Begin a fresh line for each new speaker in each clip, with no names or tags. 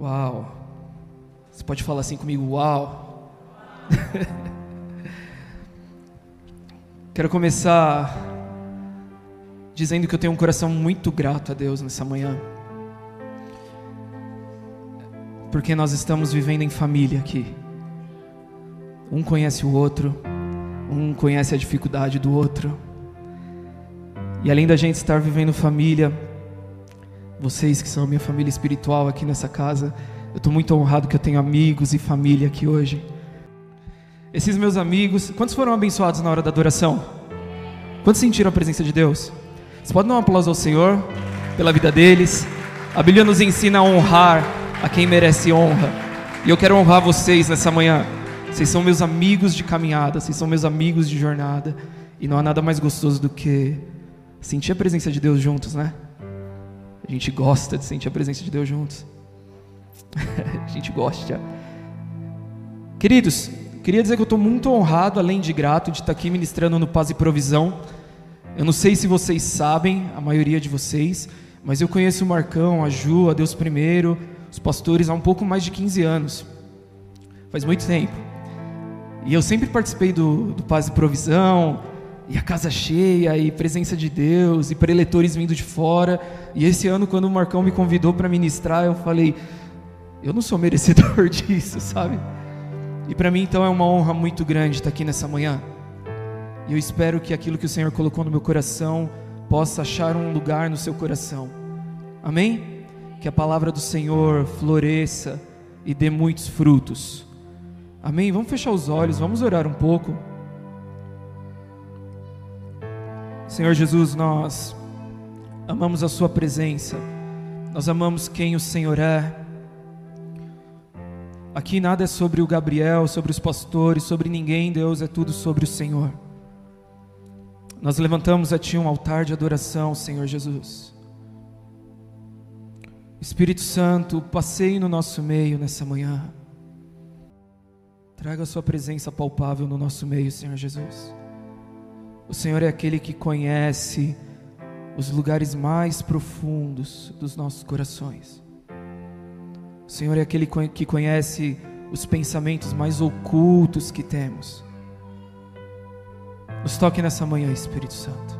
Uau. Você pode falar assim comigo, uau. Quero começar dizendo que eu tenho um coração muito grato a Deus nessa manhã. Porque nós estamos vivendo em família aqui. Um conhece o outro, um conhece a dificuldade do outro. E além da gente estar vivendo família, vocês que são a minha família espiritual aqui nessa casa, eu estou muito honrado que eu tenho amigos e família aqui hoje. Esses meus amigos, quantos foram abençoados na hora da adoração? Quantos sentiram a presença de Deus? Vocês podem dar um aplauso ao Senhor pela vida deles. A Bíblia nos ensina a honrar a quem merece honra. E eu quero honrar vocês nessa manhã. Vocês são meus amigos de caminhada, vocês são meus amigos de jornada. E não há nada mais gostoso do que sentir a presença de Deus juntos, né? A gente gosta de sentir a presença de Deus juntos. a gente gosta. Queridos, queria dizer que eu estou muito honrado, além de grato, de estar aqui ministrando no Paz e Provisão. Eu não sei se vocês sabem, a maioria de vocês, mas eu conheço o Marcão, a Ju, a Deus Primeiro, os pastores há um pouco mais de 15 anos. Faz muito tempo. E eu sempre participei do, do Paz e Provisão, e a casa cheia, e presença de Deus, e preletores vindo de fora. E esse ano, quando o Marcão me convidou para ministrar, eu falei: eu não sou merecedor disso, sabe? E para mim, então, é uma honra muito grande estar aqui nessa manhã. E eu espero que aquilo que o Senhor colocou no meu coração possa achar um lugar no seu coração. Amém? Que a palavra do Senhor floresça e dê muitos frutos. Amém? Vamos fechar os olhos, vamos orar um pouco. Senhor Jesus, nós amamos a Sua presença, nós amamos quem o Senhor é. Aqui nada é sobre o Gabriel, sobre os pastores, sobre ninguém, Deus, é tudo sobre o Senhor. Nós levantamos a Ti um altar de adoração, Senhor Jesus. Espírito Santo, passeie no nosso meio nessa manhã. Traga a Sua presença palpável no nosso meio, Senhor Jesus. O Senhor é aquele que conhece os lugares mais profundos dos nossos corações. O Senhor é aquele que conhece os pensamentos mais ocultos que temos. Nos toque nessa manhã, Espírito Santo.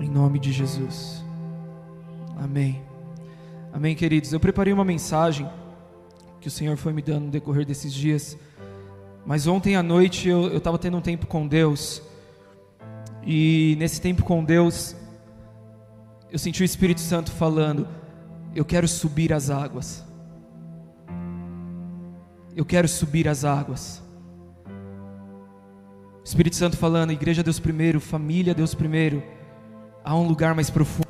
Em nome de Jesus. Amém. Amém, queridos. Eu preparei uma mensagem que o Senhor foi me dando no decorrer desses dias. Mas ontem à noite eu estava tendo um tempo com Deus. E nesse tempo com Deus, eu senti o Espírito Santo falando: Eu quero subir as águas. Eu quero subir as águas. Espírito Santo falando: Igreja Deus primeiro, família Deus primeiro. Há um lugar mais profundo.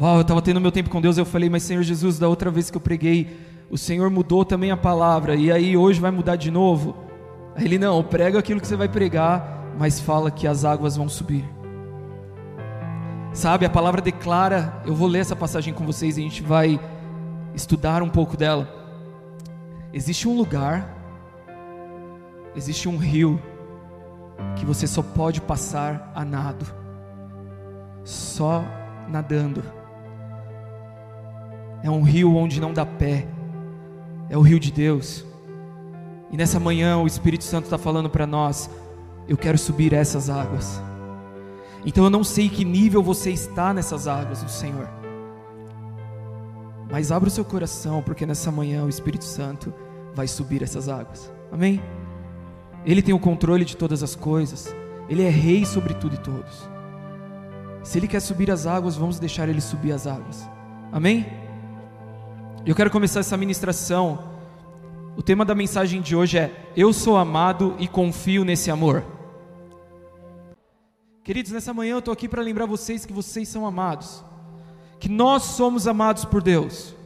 Uau, eu estava tendo meu tempo com Deus. Eu falei, mas Senhor Jesus, da outra vez que eu preguei, o Senhor mudou também a palavra. E aí hoje vai mudar de novo. Aí ele: Não, prega aquilo que você vai pregar mas fala que as águas vão subir. Sabe, a palavra declara, eu vou ler essa passagem com vocês e a gente vai estudar um pouco dela. Existe um lugar, existe um rio que você só pode passar a nado, só nadando. É um rio onde não dá pé, é o rio de Deus. E nessa manhã o Espírito Santo está falando para nós: eu quero subir essas águas. Então eu não sei que nível você está nessas águas do Senhor. Mas abra o seu coração, porque nessa manhã o Espírito Santo vai subir essas águas. Amém? Ele tem o controle de todas as coisas. Ele é rei sobre tudo e todos. Se ele quer subir as águas, vamos deixar ele subir as águas. Amém? Eu quero começar essa ministração o tema da mensagem de hoje é: Eu sou amado e confio nesse amor. Queridos, nessa manhã eu estou aqui para lembrar vocês que vocês são amados, que nós somos amados por Deus.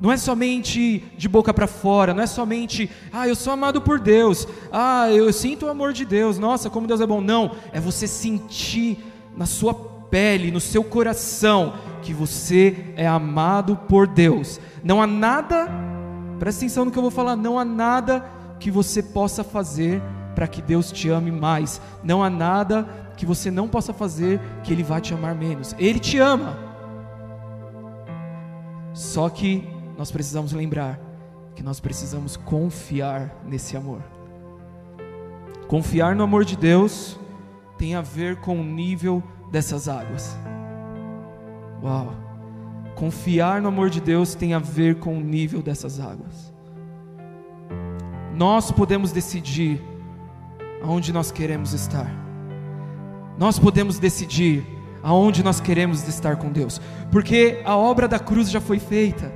Não é somente de boca para fora, não é somente, ah, eu sou amado por Deus, ah, eu sinto o amor de Deus, nossa, como Deus é bom. Não, é você sentir na sua pele, no seu coração, que você é amado por Deus. Não há nada Presta atenção no que eu vou falar. Não há nada que você possa fazer para que Deus te ame mais. Não há nada que você não possa fazer que Ele vá te amar menos. Ele te ama. Só que nós precisamos lembrar que nós precisamos confiar nesse amor. Confiar no amor de Deus tem a ver com o nível dessas águas. Uau! Confiar no amor de Deus tem a ver com o nível dessas águas. Nós podemos decidir aonde nós queremos estar. Nós podemos decidir aonde nós queremos estar com Deus, porque a obra da cruz já foi feita.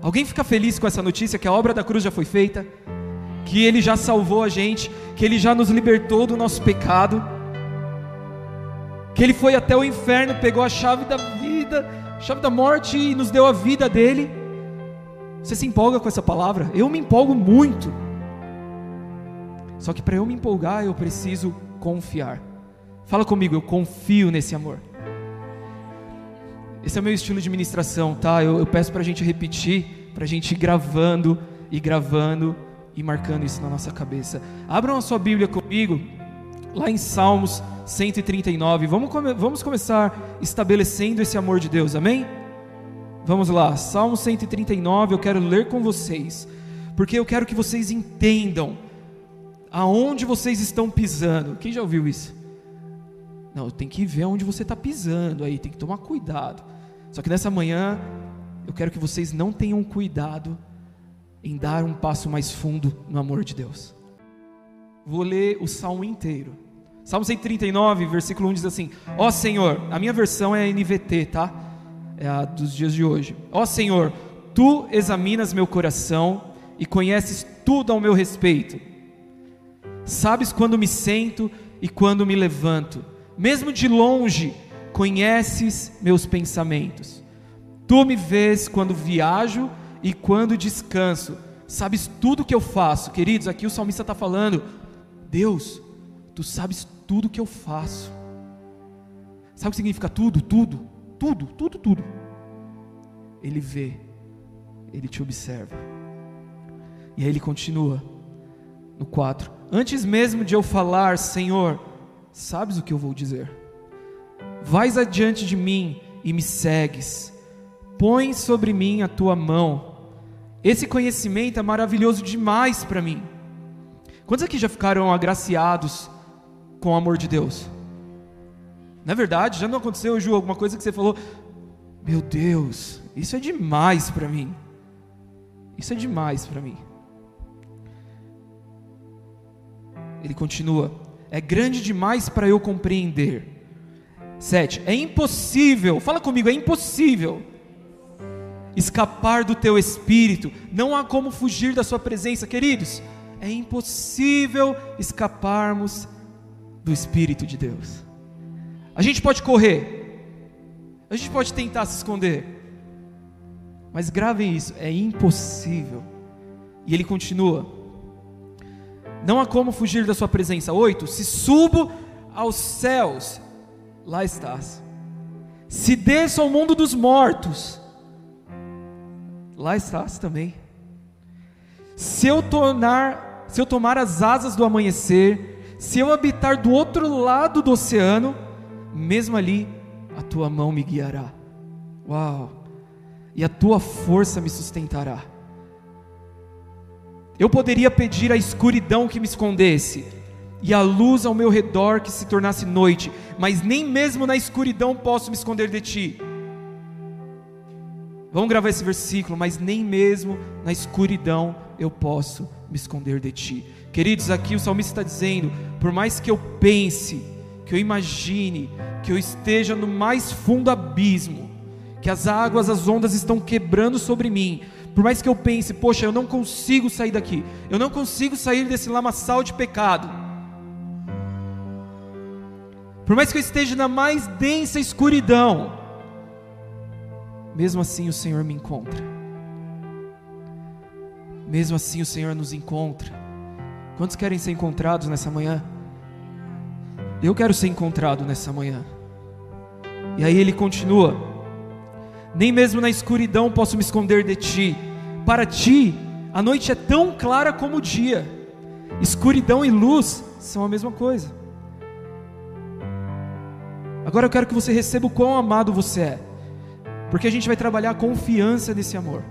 Alguém fica feliz com essa notícia que a obra da cruz já foi feita? Que ele já salvou a gente, que ele já nos libertou do nosso pecado, que ele foi até o inferno, pegou a chave da vida, chave da morte e nos deu a vida dele. Você se empolga com essa palavra? Eu me empolgo muito. Só que para eu me empolgar, eu preciso confiar. Fala comigo, eu confio nesse amor. Esse é o meu estilo de ministração, tá? Eu, eu peço para a gente repetir, para a gente ir gravando e gravando e marcando isso na nossa cabeça. Abram a sua Bíblia comigo, lá em Salmos 139. Vamos, come, vamos começar estabelecendo esse amor de Deus, amém? Vamos lá, Salmo 139, eu quero ler com vocês, porque eu quero que vocês entendam aonde vocês estão pisando. Quem já ouviu isso? Não, tem que ver onde você está pisando aí, tem que tomar cuidado. Só que nessa manhã, eu quero que vocês não tenham cuidado em dar um passo mais fundo no amor de Deus. Vou ler o salmo inteiro. Salmo 139, versículo 1 diz assim: Ó Senhor, a minha versão é NVT, tá? É a dos dias de hoje. Ó Senhor, tu examinas meu coração e conheces tudo ao meu respeito. Sabes quando me sento e quando me levanto mesmo de longe, conheces meus pensamentos. Tu me vês quando viajo e quando descanso. Sabes tudo que eu faço. Queridos, aqui o salmista está falando: Deus, tu sabes tudo que eu faço. Sabe o que significa tudo? Tudo, tudo, tudo, tudo. Ele vê, ele te observa. E aí ele continua no 4: Antes mesmo de eu falar, Senhor, sabes o que eu vou dizer. Vais adiante de mim e me segues. Põe sobre mim a tua mão. Esse conhecimento é maravilhoso demais para mim. Quantos aqui já ficaram agraciados com o amor de Deus? É verdade? Já não aconteceu, Ju, alguma coisa que você falou? Meu Deus, isso é demais para mim. Isso é demais para mim. Ele continua: é grande demais para eu compreender. Sete, é impossível, fala comigo, é impossível escapar do teu espírito, não há como fugir da sua presença, queridos, é impossível escaparmos do espírito de Deus. A gente pode correr, a gente pode tentar se esconder, mas gravem isso, é impossível. E ele continua: não há como fugir da sua presença. Oito, se subo aos céus, lá estás. Se desço ao mundo dos mortos, lá estás também. Se eu tornar, se eu tomar as asas do amanhecer, se eu habitar do outro lado do oceano, mesmo ali a tua mão me guiará. Uau! E a tua força me sustentará. Eu poderia pedir a escuridão que me escondesse e a luz ao meu redor que se tornasse noite, mas nem mesmo na escuridão posso me esconder de ti. Vamos gravar esse versículo, mas nem mesmo na escuridão eu posso me esconder de ti. Queridos, aqui o salmista está dizendo: por mais que eu pense, que eu imagine, que eu esteja no mais fundo abismo, que as águas, as ondas estão quebrando sobre mim, por mais que eu pense, poxa, eu não consigo sair daqui, eu não consigo sair desse lamaçal de pecado. Por mais que eu esteja na mais densa escuridão, mesmo assim o Senhor me encontra. Mesmo assim o Senhor nos encontra. Quantos querem ser encontrados nessa manhã? Eu quero ser encontrado nessa manhã. E aí ele continua: nem mesmo na escuridão posso me esconder de ti. Para ti, a noite é tão clara como o dia. Escuridão e luz são a mesma coisa. Agora eu quero que você receba o quão amado você é. Porque a gente vai trabalhar a confiança desse amor.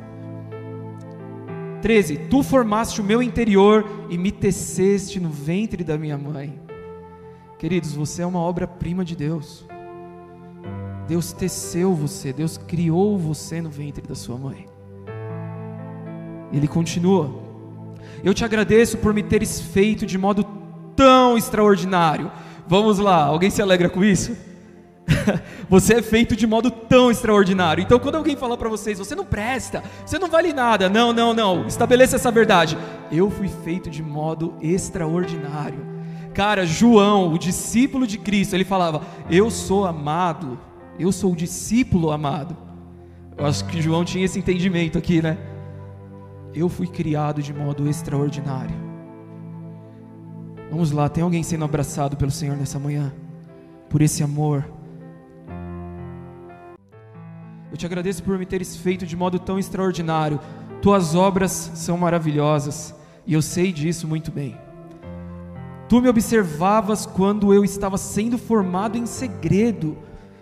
13. Tu formaste o meu interior e me teceste no ventre da minha mãe. Queridos, você é uma obra-prima de Deus. Deus teceu você, Deus criou você no ventre da sua mãe. Ele continua: Eu te agradeço por me teres feito de modo tão extraordinário. Vamos lá, alguém se alegra com isso? você é feito de modo tão extraordinário. Então, quando alguém falar para vocês, você não presta, você não vale nada, não, não, não, estabeleça essa verdade. Eu fui feito de modo extraordinário. Cara, João, o discípulo de Cristo, ele falava: Eu sou amado, eu sou o discípulo amado. Eu acho que João tinha esse entendimento aqui, né? Eu fui criado de modo extraordinário. Vamos lá, tem alguém sendo abraçado pelo Senhor nessa manhã? Por esse amor. Eu te agradeço por me teres feito de modo tão extraordinário. Tuas obras são maravilhosas e eu sei disso muito bem. Tu me observavas quando eu estava sendo formado em segredo,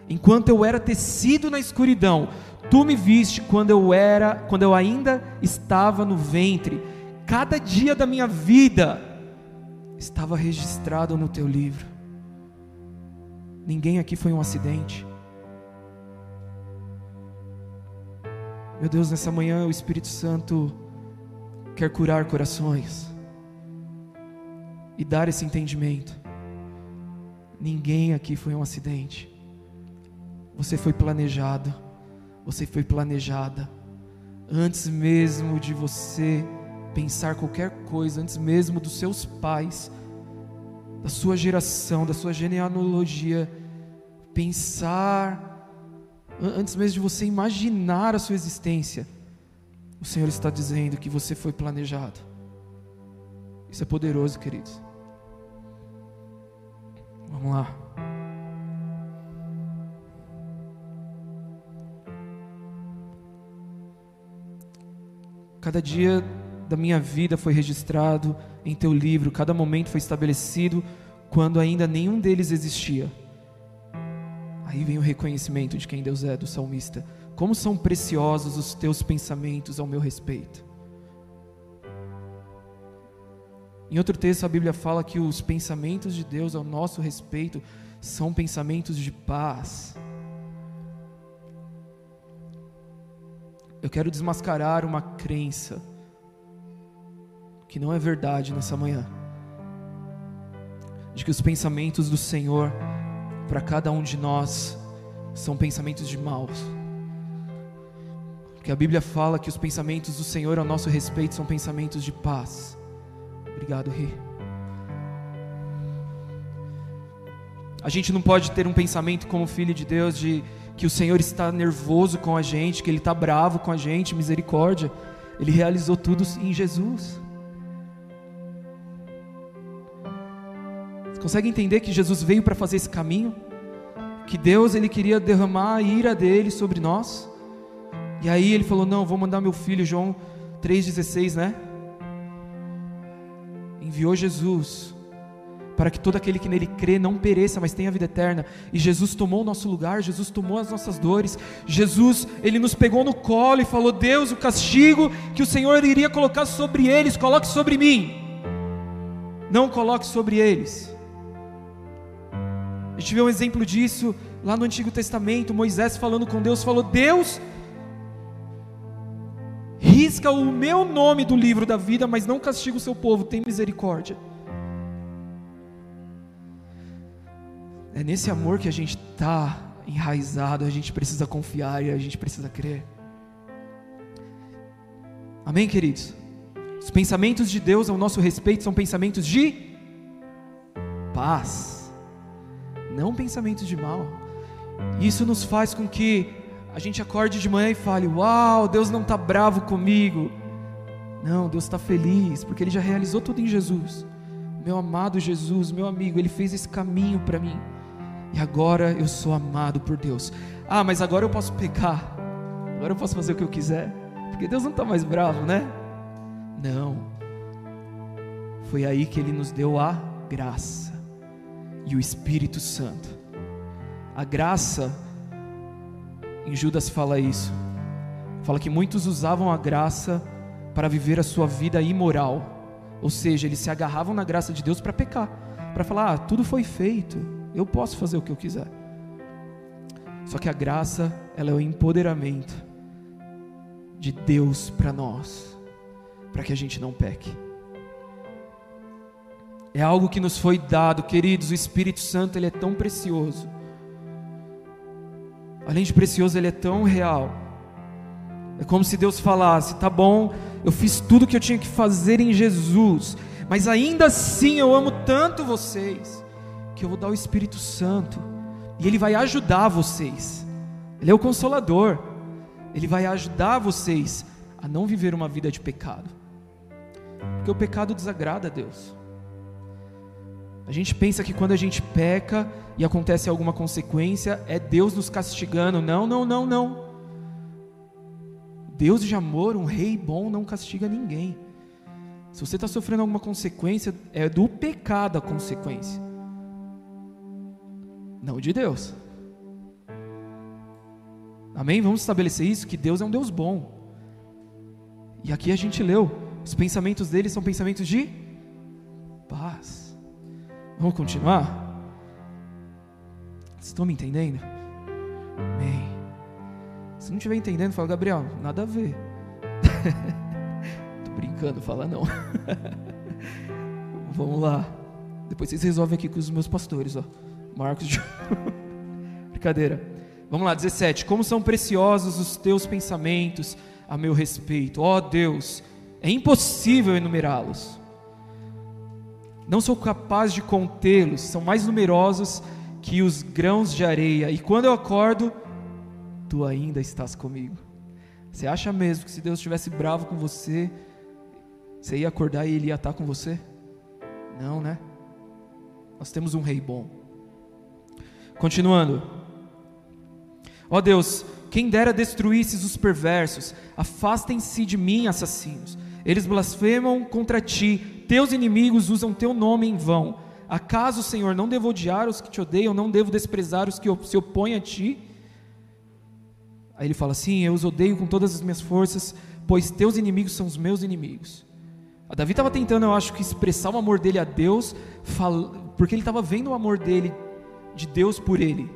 enquanto eu era tecido na escuridão. Tu me viste quando eu era, quando eu ainda estava no ventre. Cada dia da minha vida estava registrado no teu livro. Ninguém aqui foi um acidente. Meu Deus, nessa manhã o Espírito Santo quer curar corações e dar esse entendimento. Ninguém aqui foi um acidente. Você foi planejado, você foi planejada. Antes mesmo de você pensar qualquer coisa, antes mesmo dos seus pais, da sua geração, da sua genealogia, pensar antes mesmo de você imaginar a sua existência, o Senhor está dizendo que você foi planejado. Isso é poderoso, queridos. Vamos lá. Cada dia da minha vida foi registrado em teu livro, cada momento foi estabelecido quando ainda nenhum deles existia. Aí vem o reconhecimento de quem Deus é, do salmista. Como são preciosos os teus pensamentos ao meu respeito. Em outro texto, a Bíblia fala que os pensamentos de Deus ao nosso respeito são pensamentos de paz. Eu quero desmascarar uma crença que não é verdade nessa manhã, de que os pensamentos do Senhor para cada um de nós são pensamentos de maus. Porque a Bíblia fala que os pensamentos do Senhor ao nosso respeito são pensamentos de paz. Obrigado, Ri. A gente não pode ter um pensamento como filho de Deus de que o Senhor está nervoso com a gente, que Ele está bravo com a gente, misericórdia. Ele realizou tudo em Jesus. Consegue entender que Jesus veio para fazer esse caminho? Que Deus ele queria derramar a ira dele sobre nós? E aí ele falou: "Não, vou mandar meu filho João 3:16, né? Enviou Jesus para que todo aquele que nele crê não pereça, mas tenha vida eterna. E Jesus tomou o nosso lugar, Jesus tomou as nossas dores. Jesus, ele nos pegou no colo e falou: "Deus, o castigo que o Senhor iria colocar sobre eles, coloque sobre mim. Não coloque sobre eles." A gente vê um exemplo disso lá no Antigo Testamento, Moisés falando com Deus, falou: Deus, risca o meu nome do livro da vida, mas não castiga o seu povo, tem misericórdia. É nesse amor que a gente está enraizado, a gente precisa confiar e a gente precisa crer. Amém, queridos? Os pensamentos de Deus ao nosso respeito são pensamentos de paz não pensamentos de mal. Isso nos faz com que a gente acorde de manhã e fale: Uau, Deus não está bravo comigo. Não, Deus está feliz, porque Ele já realizou tudo em Jesus. Meu amado Jesus, meu amigo, Ele fez esse caminho para mim. E agora eu sou amado por Deus. Ah, mas agora eu posso pecar. Agora eu posso fazer o que eu quiser. Porque Deus não está mais bravo, né? Não. Foi aí que Ele nos deu a graça e o Espírito Santo. A graça Em Judas fala isso. Fala que muitos usavam a graça para viver a sua vida imoral. Ou seja, eles se agarravam na graça de Deus para pecar, para falar: ah, tudo foi feito, eu posso fazer o que eu quiser. Só que a graça, ela é o empoderamento de Deus para nós, para que a gente não peque. É algo que nos foi dado, queridos, o Espírito Santo, ele é tão precioso. Além de precioso, ele é tão real. É como se Deus falasse: "Tá bom, eu fiz tudo o que eu tinha que fazer em Jesus, mas ainda assim eu amo tanto vocês que eu vou dar o Espírito Santo e ele vai ajudar vocês. Ele é o consolador. Ele vai ajudar vocês a não viver uma vida de pecado. Porque o pecado desagrada a Deus. A gente pensa que quando a gente peca e acontece alguma consequência, é Deus nos castigando. Não, não, não, não. Deus de amor, um rei bom, não castiga ninguém. Se você está sofrendo alguma consequência, é do pecado a consequência, não de Deus. Amém? Vamos estabelecer isso: que Deus é um Deus bom. E aqui a gente leu: os pensamentos dele são pensamentos de. Vamos continuar? Vocês estão me entendendo? Amém. Se não estiver entendendo, fala, Gabriel, nada a ver. Tô brincando, fala não. Vamos lá. Depois vocês resolvem aqui com os meus pastores, ó. Marcos de... Brincadeira. Vamos lá, 17. Como são preciosos os teus pensamentos a meu respeito. Ó oh, Deus, é impossível enumerá-los. Não sou capaz de contê-los, são mais numerosos que os grãos de areia. E quando eu acordo, tu ainda estás comigo. Você acha mesmo que se Deus estivesse bravo com você, você ia acordar e ele ia estar com você? Não, né? Nós temos um rei bom. Continuando. Ó oh Deus, quem dera destruísses os perversos, afastem-se de mim, assassinos. Eles blasfemam contra ti, teus inimigos usam teu nome em vão. Acaso, Senhor, não devo odiar os que te odeiam, não devo desprezar os que se opõem a ti? Aí ele fala assim: Eu os odeio com todas as minhas forças, pois teus inimigos são os meus inimigos. A Davi estava tentando, eu acho que, expressar o amor dele a Deus, porque ele estava vendo o amor dele, de Deus por ele.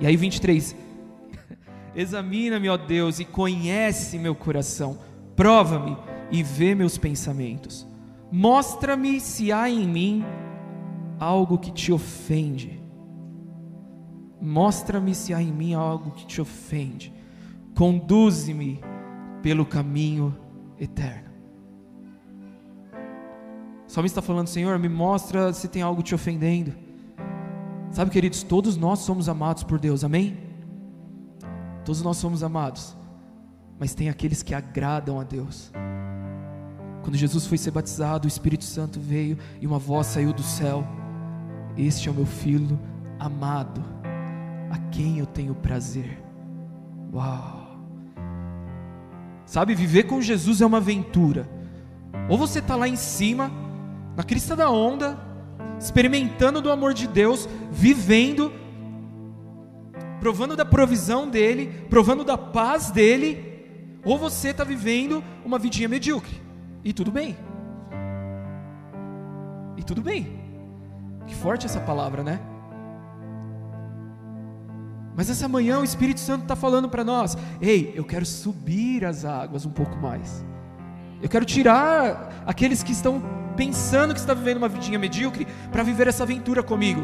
E aí, 23: Examina-me, ó Deus, e conhece meu coração, prova-me e vê meus pensamentos. Mostra-me se há em mim algo que te ofende Mostra-me se há em mim algo que te ofende. Conduze-me pelo caminho eterno. O salmista está falando, Senhor, me mostra se tem algo te ofendendo. Sabe, queridos, todos nós somos amados por Deus, amém? Todos nós somos amados, mas tem aqueles que agradam a Deus. Quando Jesus foi ser batizado, o Espírito Santo veio e uma voz saiu do céu: Este é o meu filho amado a quem eu tenho prazer. Uau! Sabe, viver com Jesus é uma aventura. Ou você está lá em cima, na crista da onda, experimentando do amor de Deus, vivendo, provando da provisão dEle, provando da paz dEle, ou você está vivendo uma vidinha medíocre. E tudo bem. E tudo bem. Que forte essa palavra, né? Mas essa manhã o Espírito Santo está falando para nós: ei, eu quero subir as águas um pouco mais. Eu quero tirar aqueles que estão pensando que está vivendo uma vidinha medíocre para viver essa aventura comigo.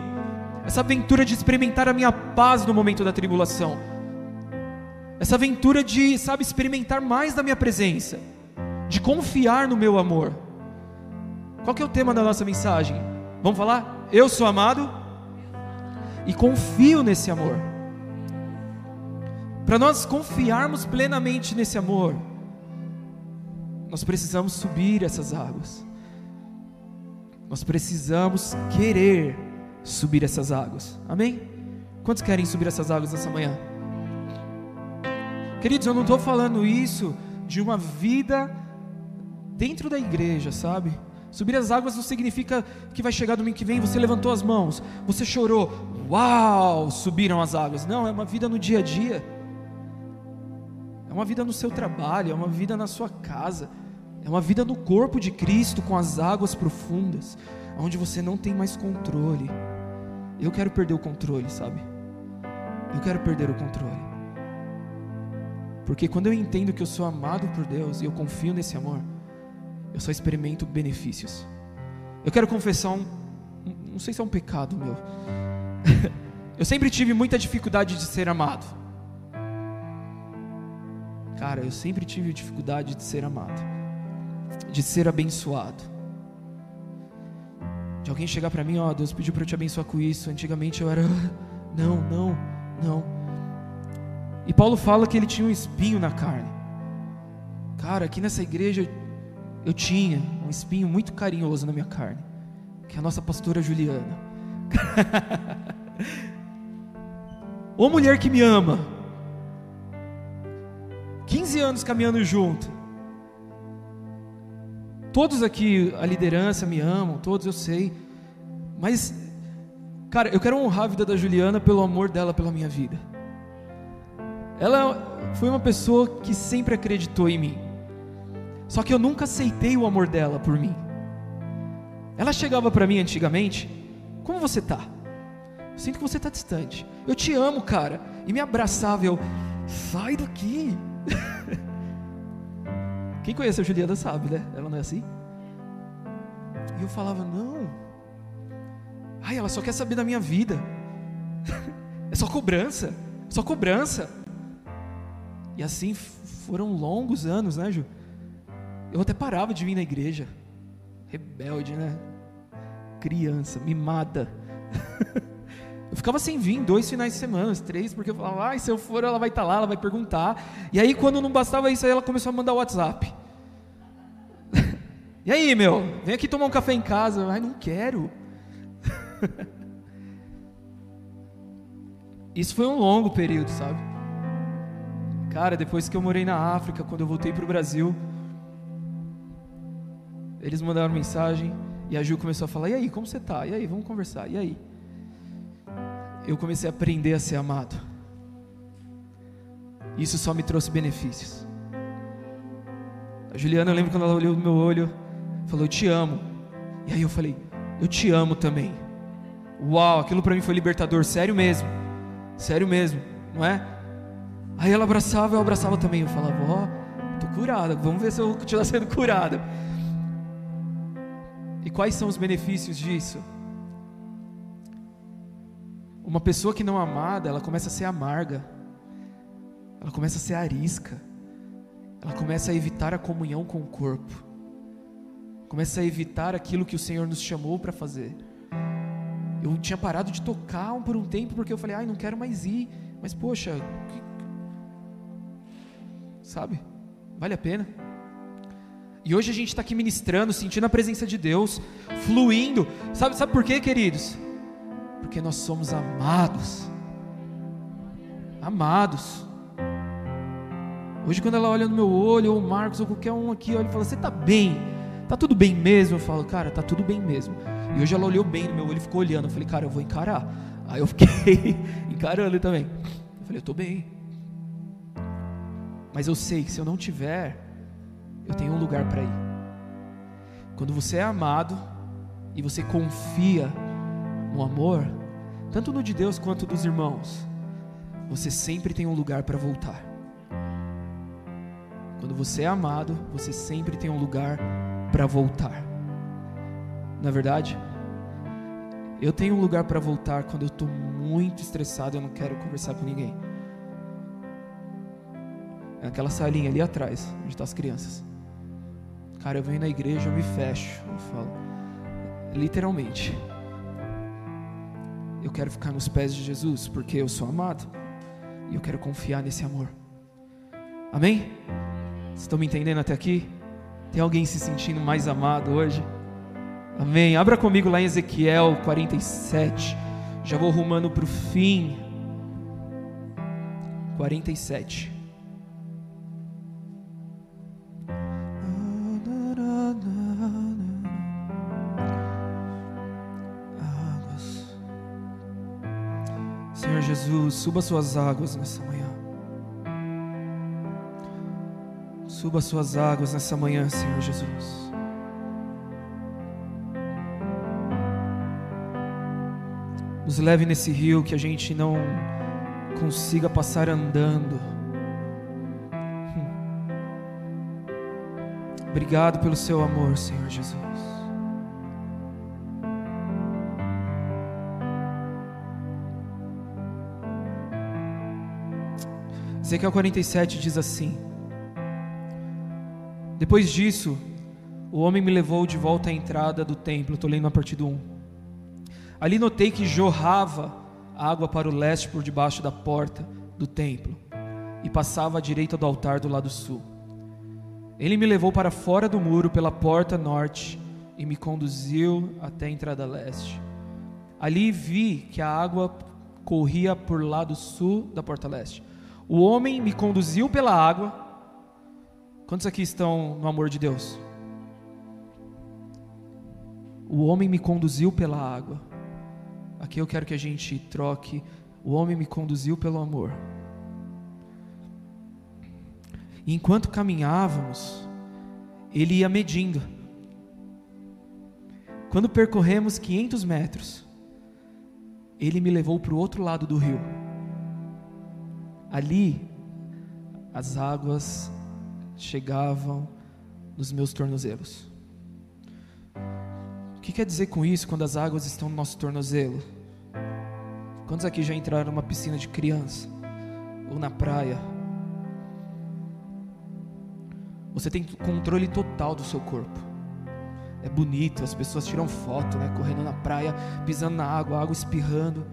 Essa aventura de experimentar a minha paz no momento da tribulação. Essa aventura de, sabe, experimentar mais da minha presença. De confiar no meu amor. Qual que é o tema da nossa mensagem? Vamos falar? Eu sou amado e confio nesse amor. Para nós confiarmos plenamente nesse amor, nós precisamos subir essas águas. Nós precisamos querer subir essas águas. Amém? Quantos querem subir essas águas nessa manhã? Queridos, eu não estou falando isso de uma vida dentro da igreja, sabe? Subir as águas não significa que vai chegar domingo que vem, você levantou as mãos, você chorou, uau, subiram as águas. Não, é uma vida no dia a dia. É uma vida no seu trabalho, é uma vida na sua casa, é uma vida no corpo de Cristo com as águas profundas, onde você não tem mais controle. Eu quero perder o controle, sabe? Eu quero perder o controle. Porque quando eu entendo que eu sou amado por Deus e eu confio nesse amor, eu só experimento benefícios. Eu quero confessar um, não sei se é um pecado meu. eu sempre tive muita dificuldade de ser amado. Cara, eu sempre tive dificuldade de ser amado, de ser abençoado. De alguém chegar para mim, ó, oh, Deus pediu para eu te abençoar com isso. Antigamente eu era, não, não, não. E Paulo fala que ele tinha um espinho na carne. Cara, aqui nessa igreja eu tinha um espinho muito carinhoso na minha carne, que é a nossa pastora Juliana. Ô mulher que me ama, 15 anos caminhando junto. Todos aqui, a liderança me amam, todos eu sei. Mas, cara, eu quero honrar a vida da Juliana pelo amor dela pela minha vida. Ela foi uma pessoa que sempre acreditou em mim. Só que eu nunca aceitei o amor dela por mim. Ela chegava para mim antigamente, como você tá? Eu sinto que você tá distante. Eu te amo, cara. E me abraçava, eu, sai daqui. Quem conhece a Juliana sabe, né? Ela não é assim? E eu falava, não. Ai, ela só quer saber da minha vida. é só cobrança. Só cobrança. E assim foram longos anos, né, Ju? Eu até parava de vir na igreja. Rebelde, né? Criança, mimada. Eu ficava sem vir dois finais de semana, três, porque eu falava, ah, se eu for, ela vai estar tá lá, ela vai perguntar. E aí, quando não bastava isso, aí ela começou a mandar WhatsApp. e aí, meu, vem aqui tomar um café em casa. Ai, não quero. isso foi um longo período, sabe? Cara, depois que eu morei na África, quando eu voltei para o Brasil, eles mandaram mensagem e a Ju começou a falar: E aí, como você tá? E aí, vamos conversar. E aí? eu comecei a aprender a ser amado. Isso só me trouxe benefícios. A Juliana, eu lembro quando ela olhou no meu olho, falou: Eu te amo. E aí eu falei: Eu te amo também. Uau, aquilo para mim foi libertador, sério mesmo. Sério mesmo, não é? Aí ela abraçava, eu abraçava também. Eu falava: Ó, oh, tô curada, vamos ver se eu vou continuar sendo curada. E quais são os benefícios disso? Uma pessoa que não é amada, ela começa a ser amarga, ela começa a ser arisca, ela começa a evitar a comunhão com o corpo, começa a evitar aquilo que o Senhor nos chamou para fazer. Eu tinha parado de tocar por um tempo porque eu falei, ai, não quero mais ir, mas poxa, que... sabe, vale a pena. E hoje a gente está aqui ministrando, sentindo a presença de Deus, fluindo. Sabe, sabe por quê, queridos? Porque nós somos amados. Amados. Hoje, quando ela olha no meu olho, ou o Marcos, ou qualquer um aqui, olha e fala: Você está bem? Está tudo bem mesmo? Eu falo: Cara, está tudo bem mesmo. E hoje ela olhou bem no meu olho e ficou olhando. Eu falei: Cara, eu vou encarar. Aí eu fiquei encarando também. Eu falei: Eu estou bem. Mas eu sei que se eu não tiver, eu tenho um lugar para ir. Quando você é amado e você confia no amor, tanto no de Deus quanto dos irmãos, você sempre tem um lugar para voltar. Quando você é amado, você sempre tem um lugar para voltar. Na verdade, eu tenho um lugar para voltar quando eu estou muito estressado e eu não quero conversar com ninguém. É aquela salinha ali atrás, onde estão tá as crianças. Cara, eu venho na igreja, eu me fecho, eu falo, literalmente. Eu quero ficar nos pés de Jesus, porque eu sou amado. E eu quero confiar nesse amor. Amém? Vocês estão me entendendo até aqui? Tem alguém se sentindo mais amado hoje? Amém. Abra comigo lá em Ezequiel 47. Já vou rumando para o fim. 47. Jesus, suba suas águas nessa manhã. Suba suas águas nessa manhã, Senhor Jesus. Nos leve nesse rio que a gente não consiga passar andando. Obrigado pelo seu amor, Senhor Jesus. Ezequiel 47 diz assim: Depois disso, o homem me levou de volta à entrada do templo. Estou lendo a partir do 1. Ali notei que jorrava água para o leste por debaixo da porta do templo e passava à direita do altar do lado sul. Ele me levou para fora do muro pela porta norte e me conduziu até a entrada leste. Ali vi que a água corria por lado sul da porta leste. O homem me conduziu pela água. Quantos aqui estão no amor de Deus? O homem me conduziu pela água. Aqui eu quero que a gente troque. O homem me conduziu pelo amor. E enquanto caminhávamos, ele ia medindo. Quando percorremos 500 metros, ele me levou para o outro lado do rio. Ali, as águas chegavam nos meus tornozelos. O que quer dizer com isso quando as águas estão no nosso tornozelo? Quantos aqui já entraram numa piscina de criança? Ou na praia? Você tem controle total do seu corpo. É bonito, as pessoas tiram foto, né? Correndo na praia, pisando na água, água espirrando.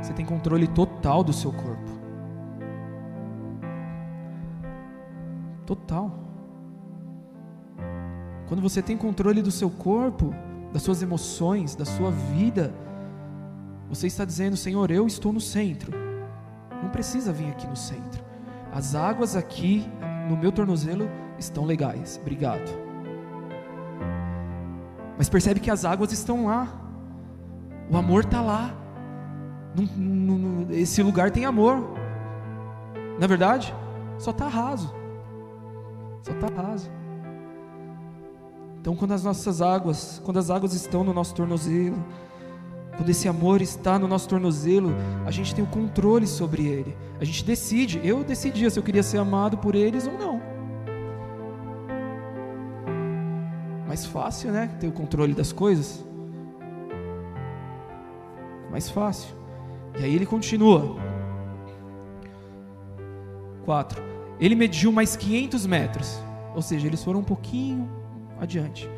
Você tem controle total do seu corpo. Total. Quando você tem controle do seu corpo, das suas emoções, da sua vida, você está dizendo: Senhor, eu estou no centro. Não precisa vir aqui no centro. As águas aqui no meu tornozelo estão legais. Obrigado. Mas percebe que as águas estão lá. O amor está lá esse lugar tem amor. Na é verdade, só está raso. Só está raso. Então, quando as nossas águas, quando as águas estão no nosso tornozelo, quando esse amor está no nosso tornozelo, a gente tem o controle sobre ele. A gente decide. Eu decidia se eu queria ser amado por eles ou não. Mais fácil, né? Ter o controle das coisas. Mais fácil. E aí ele continua. 4. Ele mediu mais 500 metros, ou seja, eles foram um pouquinho adiante.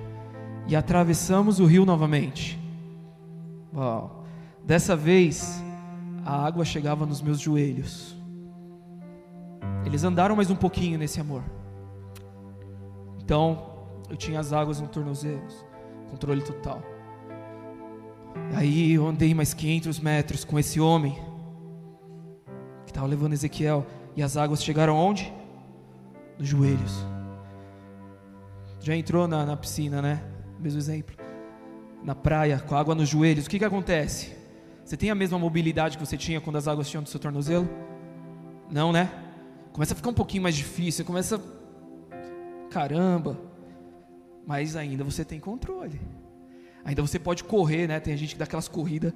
E atravessamos o rio novamente. Uau. Dessa vez, a água chegava nos meus joelhos. Eles andaram mais um pouquinho nesse amor. Então, eu tinha as águas no tornozelos, controle total. Aí eu andei mais 500 metros com esse homem que estava levando Ezequiel e as águas chegaram onde? Nos joelhos. Já entrou na, na piscina, né? Mesmo exemplo. Na praia, com a água nos joelhos. O que, que acontece? Você tem a mesma mobilidade que você tinha quando as águas tinham no seu tornozelo? Não, né? Começa a ficar um pouquinho mais difícil. Começa. Caramba. Mas ainda você tem controle. Ainda você pode correr, né? Tem gente que dá aquelas corridas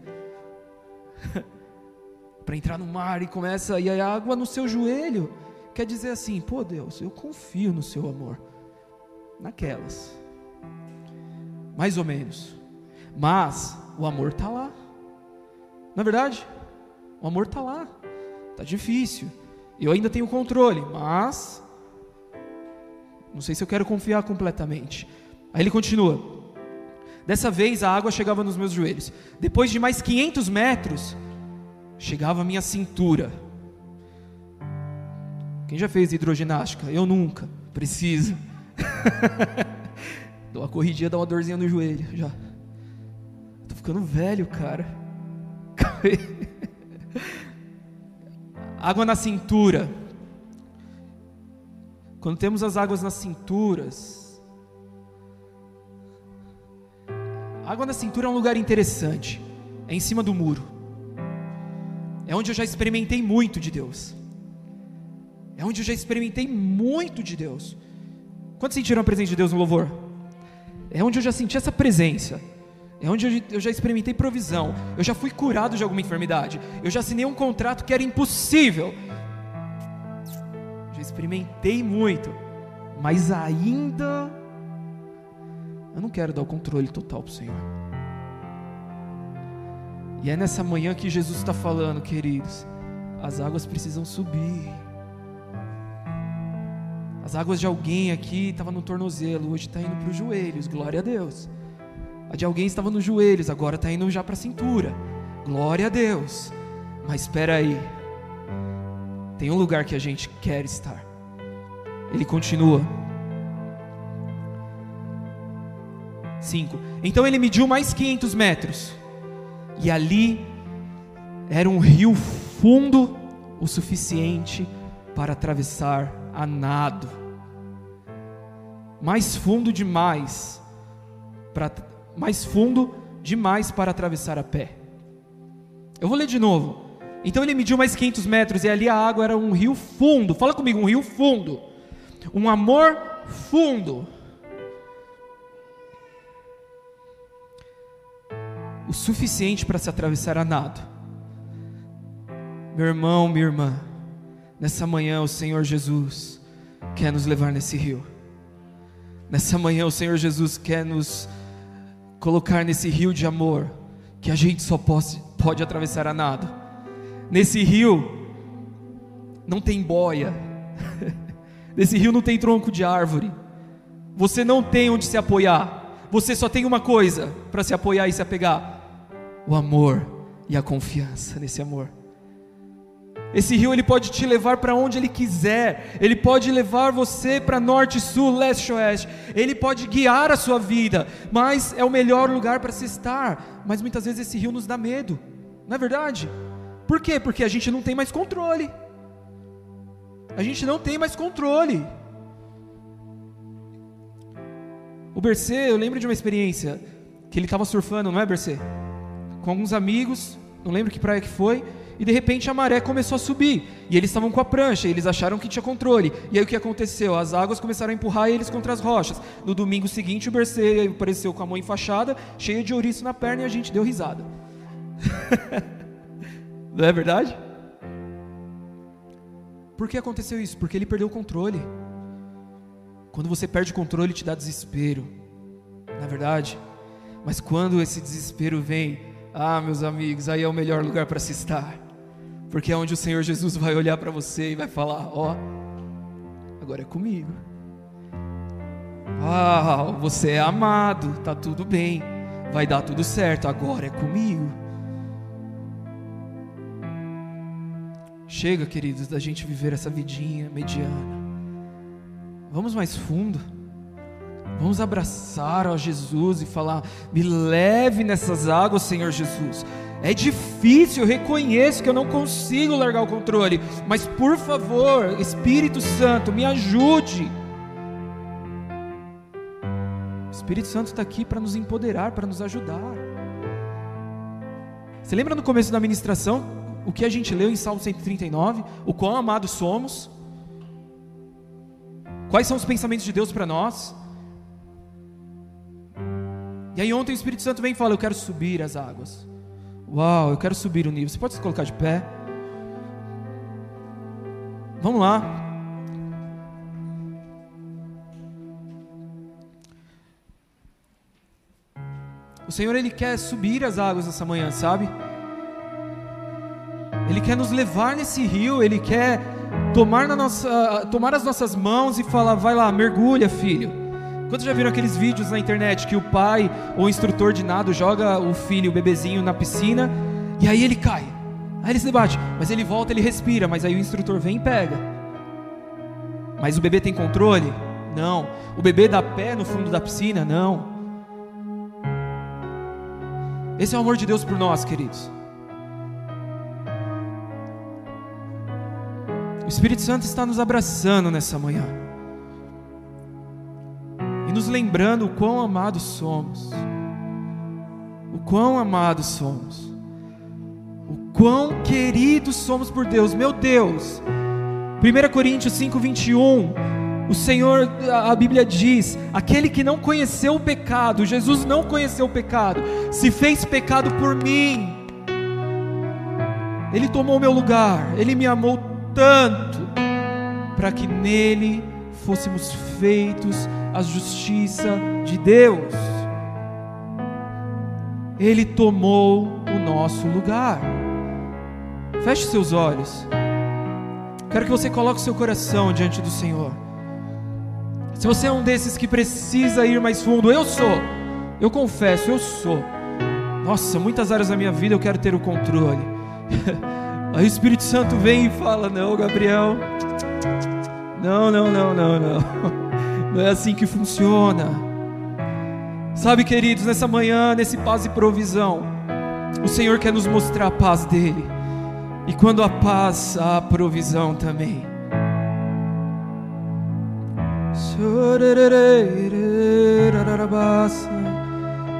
para entrar no mar e começa e a água no seu joelho. Quer dizer assim, pô Deus, eu confio no seu amor. Naquelas. Mais ou menos. Mas o amor está lá. Na é verdade, o amor está lá. Está difícil. Eu ainda tenho controle, mas não sei se eu quero confiar completamente. Aí ele continua: Dessa vez a água chegava nos meus joelhos. Depois de mais 500 metros, chegava a minha cintura. Quem já fez hidroginástica? Eu nunca. Preciso. Dou uma corridinha, dá uma dorzinha no joelho já. Tô ficando velho, cara. Água na cintura. Quando temos as águas nas cinturas, A água na cintura é um lugar interessante. É em cima do muro. É, onde eu já experimentei muito de Deus. É onde eu já experimentei muito de Deus. Quantos sentiram a presença de Deus no louvor? É onde eu já senti essa presença. É onde eu já experimentei provisão. Eu já fui curado de alguma enfermidade. Eu já assinei um contrato que era impossível. Já experimentei muito. Mas ainda. Eu não quero dar o controle total para o Senhor. E é nessa manhã que Jesus está falando, queridos. As águas precisam subir. As águas de alguém aqui estavam no tornozelo, hoje está indo para os joelhos, glória a Deus. A de alguém estava nos joelhos, agora está indo já para a cintura, glória a Deus. Mas espera aí, tem um lugar que a gente quer estar. Ele continua. 5. Então ele mediu mais 500 metros, e ali era um rio fundo o suficiente para atravessar a nado, mais fundo demais para mais fundo demais para atravessar a pé. Eu vou ler de novo. Então ele mediu mais 500 metros e ali a água era um rio fundo. Fala comigo, um rio fundo. Um amor fundo. O suficiente para se atravessar a nado. Meu irmão, minha irmã, Nessa manhã, o Senhor Jesus quer nos levar nesse rio. Nessa manhã, o Senhor Jesus quer nos colocar nesse rio de amor que a gente só pode, pode atravessar a nado. Nesse rio não tem boia, nesse rio não tem tronco de árvore, você não tem onde se apoiar, você só tem uma coisa para se apoiar e se apegar: o amor e a confiança nesse amor. Esse rio ele pode te levar para onde ele quiser. Ele pode levar você para norte, sul, leste, oeste. Ele pode guiar a sua vida, mas é o melhor lugar para se estar. Mas muitas vezes esse rio nos dá medo. Não é verdade? Por quê? Porque a gente não tem mais controle. A gente não tem mais controle. O Bercê, eu lembro de uma experiência que ele estava surfando, não é, Bercê? Com alguns amigos, não lembro que praia que foi e de repente a maré começou a subir, e eles estavam com a prancha, eles acharam que tinha controle. E aí o que aconteceu? As águas começaram a empurrar eles contra as rochas. No domingo seguinte, o Bercê apareceu com a mão enfaixada, cheia de ouriço na perna, e a gente deu risada. Não é verdade? Por que aconteceu isso? Porque ele perdeu o controle. Quando você perde o controle, te dá desespero. Não é verdade? Mas quando esse desespero vem, ah, meus amigos, aí é o melhor lugar para se estar porque é onde o Senhor Jesus vai olhar para você e vai falar: Ó, oh, agora é comigo. Ah, você é amado, tá tudo bem, vai dar tudo certo, agora é comigo. Chega, queridos, da gente viver essa vidinha mediana. Vamos mais fundo. Vamos abraçar a Jesus e falar: me leve nessas águas, Senhor Jesus. É difícil, eu reconheço que eu não consigo largar o controle, mas por favor, Espírito Santo, me ajude. O Espírito Santo está aqui para nos empoderar, para nos ajudar. Você lembra no começo da ministração o que a gente leu em Salmo 139? O quão amados somos? Quais são os pensamentos de Deus para nós? E aí ontem o Espírito Santo vem e fala: Eu quero subir as águas. Uau, eu quero subir o nível. Você pode se colocar de pé? Vamos lá. O Senhor ele quer subir as águas nessa manhã, sabe? Ele quer nos levar nesse rio, ele quer tomar, na nossa, tomar as nossas mãos e falar: vai lá, mergulha, filho. Quantos já viram aqueles vídeos na internet que o pai ou o instrutor de nado joga o filho, o bebezinho na piscina e aí ele cai? Aí ele se debate, mas ele volta, ele respira, mas aí o instrutor vem e pega. Mas o bebê tem controle? Não. O bebê dá pé no fundo da piscina? Não. Esse é o amor de Deus por nós, queridos. O Espírito Santo está nos abraçando nessa manhã nos lembrando o quão amados somos. O quão amados somos. O Quão queridos somos por Deus, meu Deus. 1 Coríntios 5, 21. O Senhor, a Bíblia diz: aquele que não conheceu o pecado, Jesus não conheceu o pecado, se fez pecado por mim. Ele tomou meu lugar, ele me amou tanto, para que nele fôssemos feitos a justiça de Deus. Ele tomou o nosso lugar. Feche seus olhos. Quero que você coloque seu coração diante do Senhor. Se você é um desses que precisa ir mais fundo, eu sou. Eu confesso, eu sou. Nossa, muitas áreas da minha vida eu quero ter o controle. Aí o Espírito Santo vem e fala: Não, Gabriel. Não, não, não, não, não. Não é assim que funciona. Sabe, queridos, nessa manhã, nesse paz e provisão, o Senhor quer nos mostrar a paz dele. E quando a paz, há provisão também.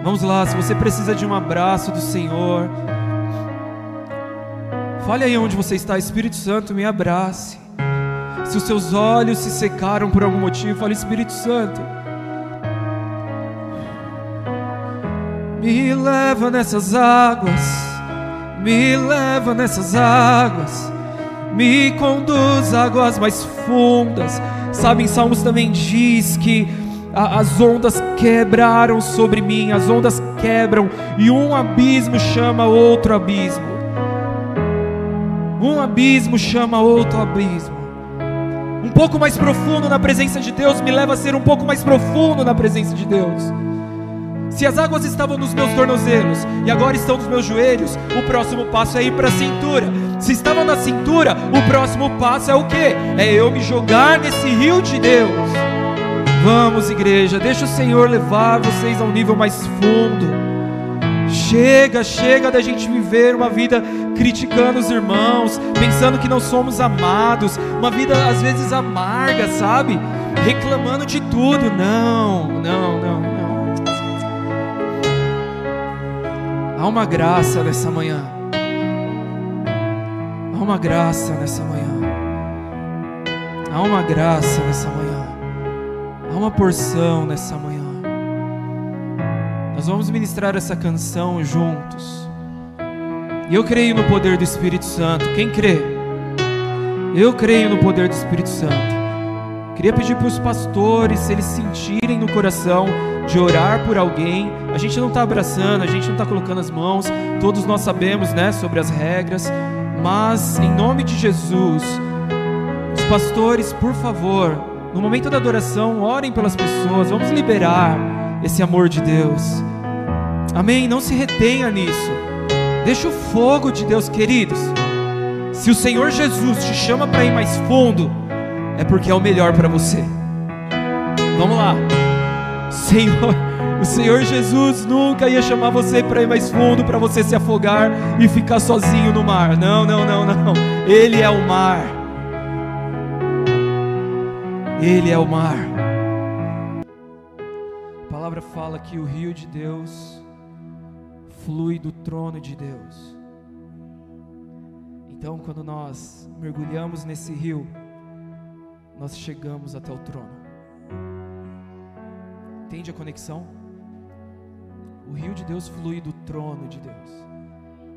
Vamos lá, se você precisa de um abraço do Senhor, fale aí onde você está, Espírito Santo, me abrace. Se os seus olhos se secaram por algum motivo, fale, Espírito Santo, me leva nessas águas, me leva nessas águas, me conduz a águas mais fundas Sabe, em Salmos também diz que as ondas quebraram sobre mim, as ondas quebram e um abismo chama outro abismo. Um abismo chama outro abismo. Pouco mais profundo na presença de Deus me leva a ser um pouco mais profundo na presença de Deus. Se as águas estavam nos meus tornozelos e agora estão nos meus joelhos, o próximo passo é ir para a cintura. Se estavam na cintura, o próximo passo é o que? É eu me jogar nesse rio de Deus. Vamos, igreja, deixa o Senhor levar vocês a um nível mais fundo. Chega, chega da gente viver uma vida criticando os irmãos, pensando que não somos amados, uma vida às vezes amarga, sabe? Reclamando de tudo. Não, não, não, não. Há uma graça nessa manhã. Há uma graça nessa manhã. Há uma graça nessa manhã. Há uma porção nessa manhã. Nós vamos ministrar essa canção juntos. E eu creio no poder do Espírito Santo. Quem crê? Eu creio no poder do Espírito Santo. Queria pedir para os pastores, se eles sentirem no coração de orar por alguém. A gente não está abraçando, a gente não está colocando as mãos. Todos nós sabemos, né, sobre as regras. Mas em nome de Jesus, os pastores, por favor, no momento da adoração, orem pelas pessoas. Vamos liberar esse amor de Deus. Amém. Não se retenha nisso. Deixa o fogo de Deus, queridos. Se o Senhor Jesus te chama para ir mais fundo, é porque é o melhor para você. Vamos lá. Senhor, o Senhor Jesus nunca ia chamar você para ir mais fundo, para você se afogar e ficar sozinho no mar. Não, não, não, não. Ele é o mar. Ele é o mar. A palavra fala que o rio de Deus flui do trono de Deus. Então, quando nós mergulhamos nesse rio, nós chegamos até o trono. Entende a conexão? O rio de Deus flui do trono de Deus.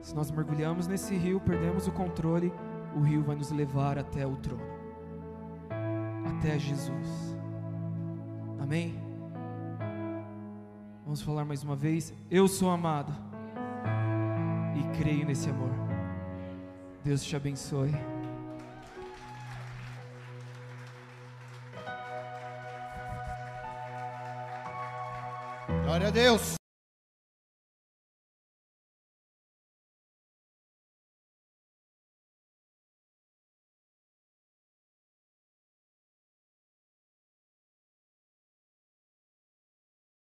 Se nós mergulhamos nesse rio, perdemos o controle, o rio vai nos levar até o trono, até Jesus. Amém? Vamos falar mais uma vez. Eu sou amado e creio nesse amor. Deus te abençoe.
Glória a Deus.